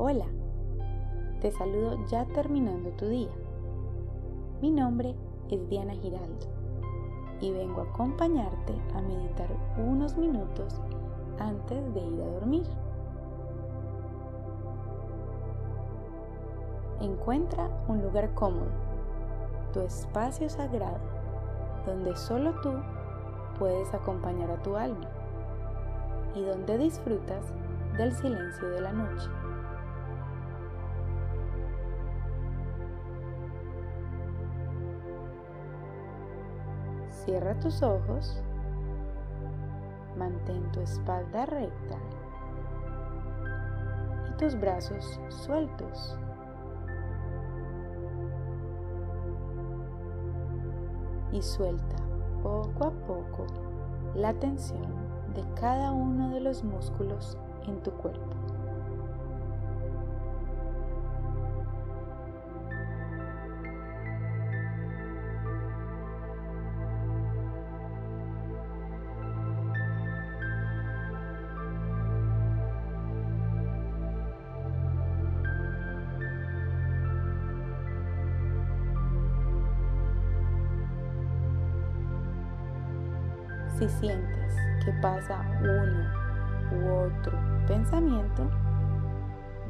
Hola, te saludo ya terminando tu día. Mi nombre es Diana Giraldo y vengo a acompañarte a meditar unos minutos antes de ir a dormir. Encuentra un lugar cómodo, tu espacio sagrado, donde solo tú puedes acompañar a tu alma y donde disfrutas del silencio de la noche. Cierra tus ojos, mantén tu espalda recta y tus brazos sueltos. Y suelta poco a poco la tensión de cada uno de los músculos en tu cuerpo. Si sientes que pasa uno u otro pensamiento,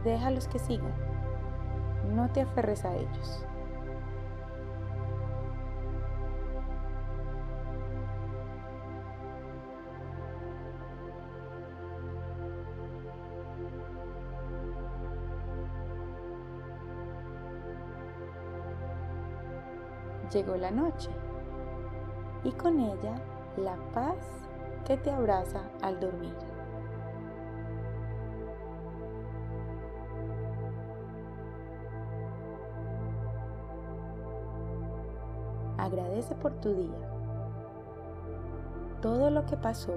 déjalos que sigan. No te aferres a ellos. Llegó la noche y con ella la paz que te abraza al dormir. Agradece por tu día. Todo lo que pasó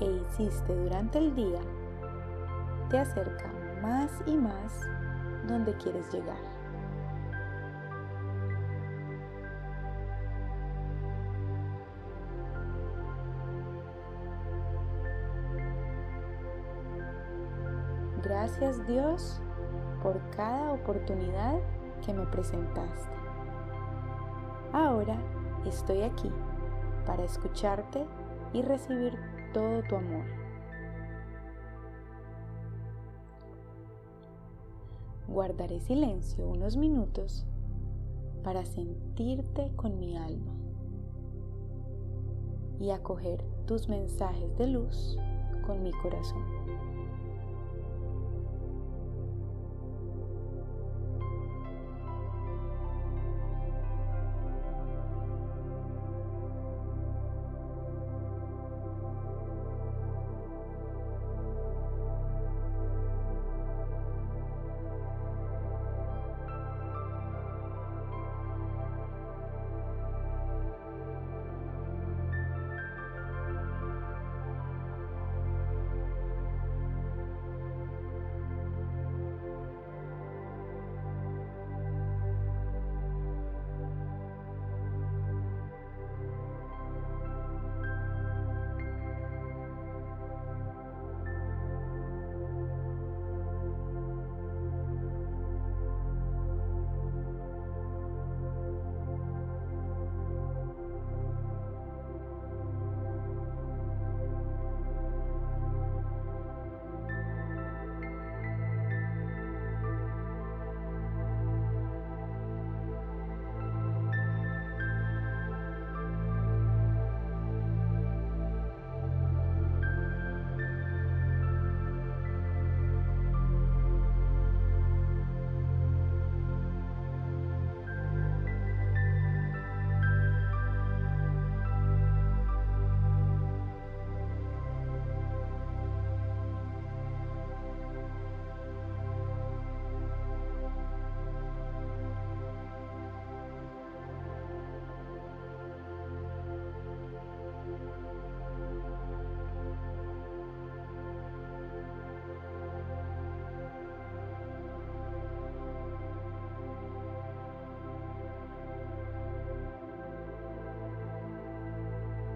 e hiciste durante el día te acerca más y más donde quieres llegar. Gracias Dios por cada oportunidad que me presentaste. Ahora estoy aquí para escucharte y recibir todo tu amor. Guardaré silencio unos minutos para sentirte con mi alma y acoger tus mensajes de luz con mi corazón.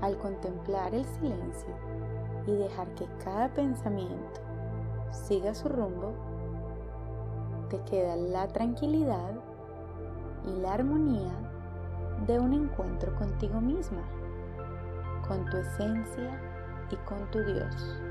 Al contemplar el silencio y dejar que cada pensamiento siga su rumbo, te queda la tranquilidad y la armonía de un encuentro contigo misma, con tu esencia y con tu Dios.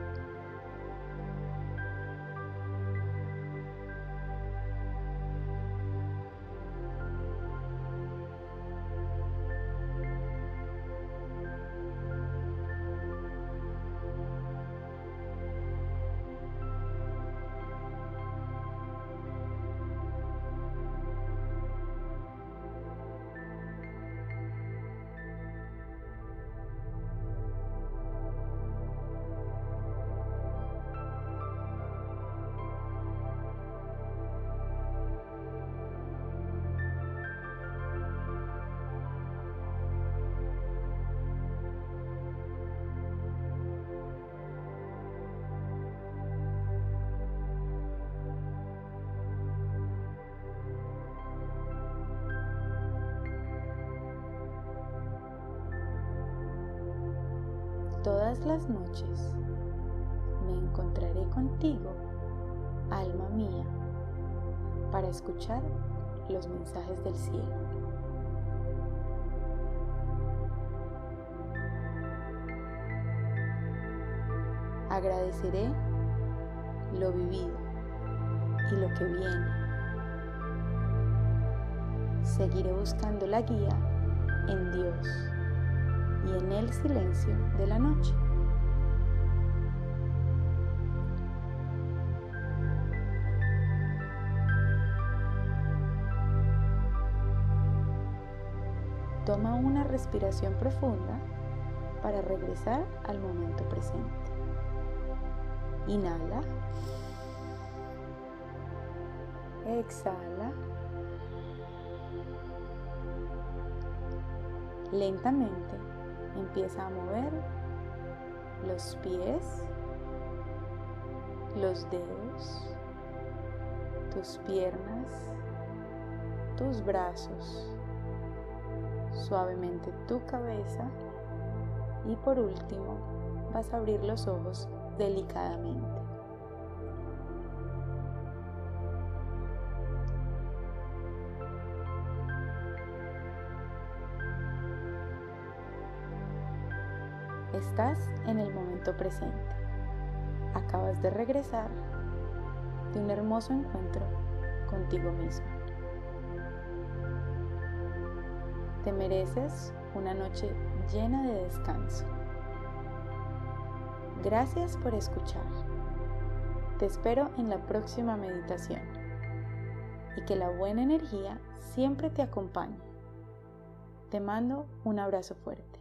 Todas las noches me encontraré contigo, alma mía, para escuchar los mensajes del cielo. Agradeceré lo vivido y lo que viene. Seguiré buscando la guía en Dios y en el silencio de la noche. Toma una respiración profunda para regresar al momento presente. Inhala. Exhala. Lentamente Empieza a mover los pies, los dedos, tus piernas, tus brazos, suavemente tu cabeza y por último vas a abrir los ojos delicadamente. Estás en el momento presente. Acabas de regresar de un hermoso encuentro contigo mismo. Te mereces una noche llena de descanso. Gracias por escuchar. Te espero en la próxima meditación y que la buena energía siempre te acompañe. Te mando un abrazo fuerte.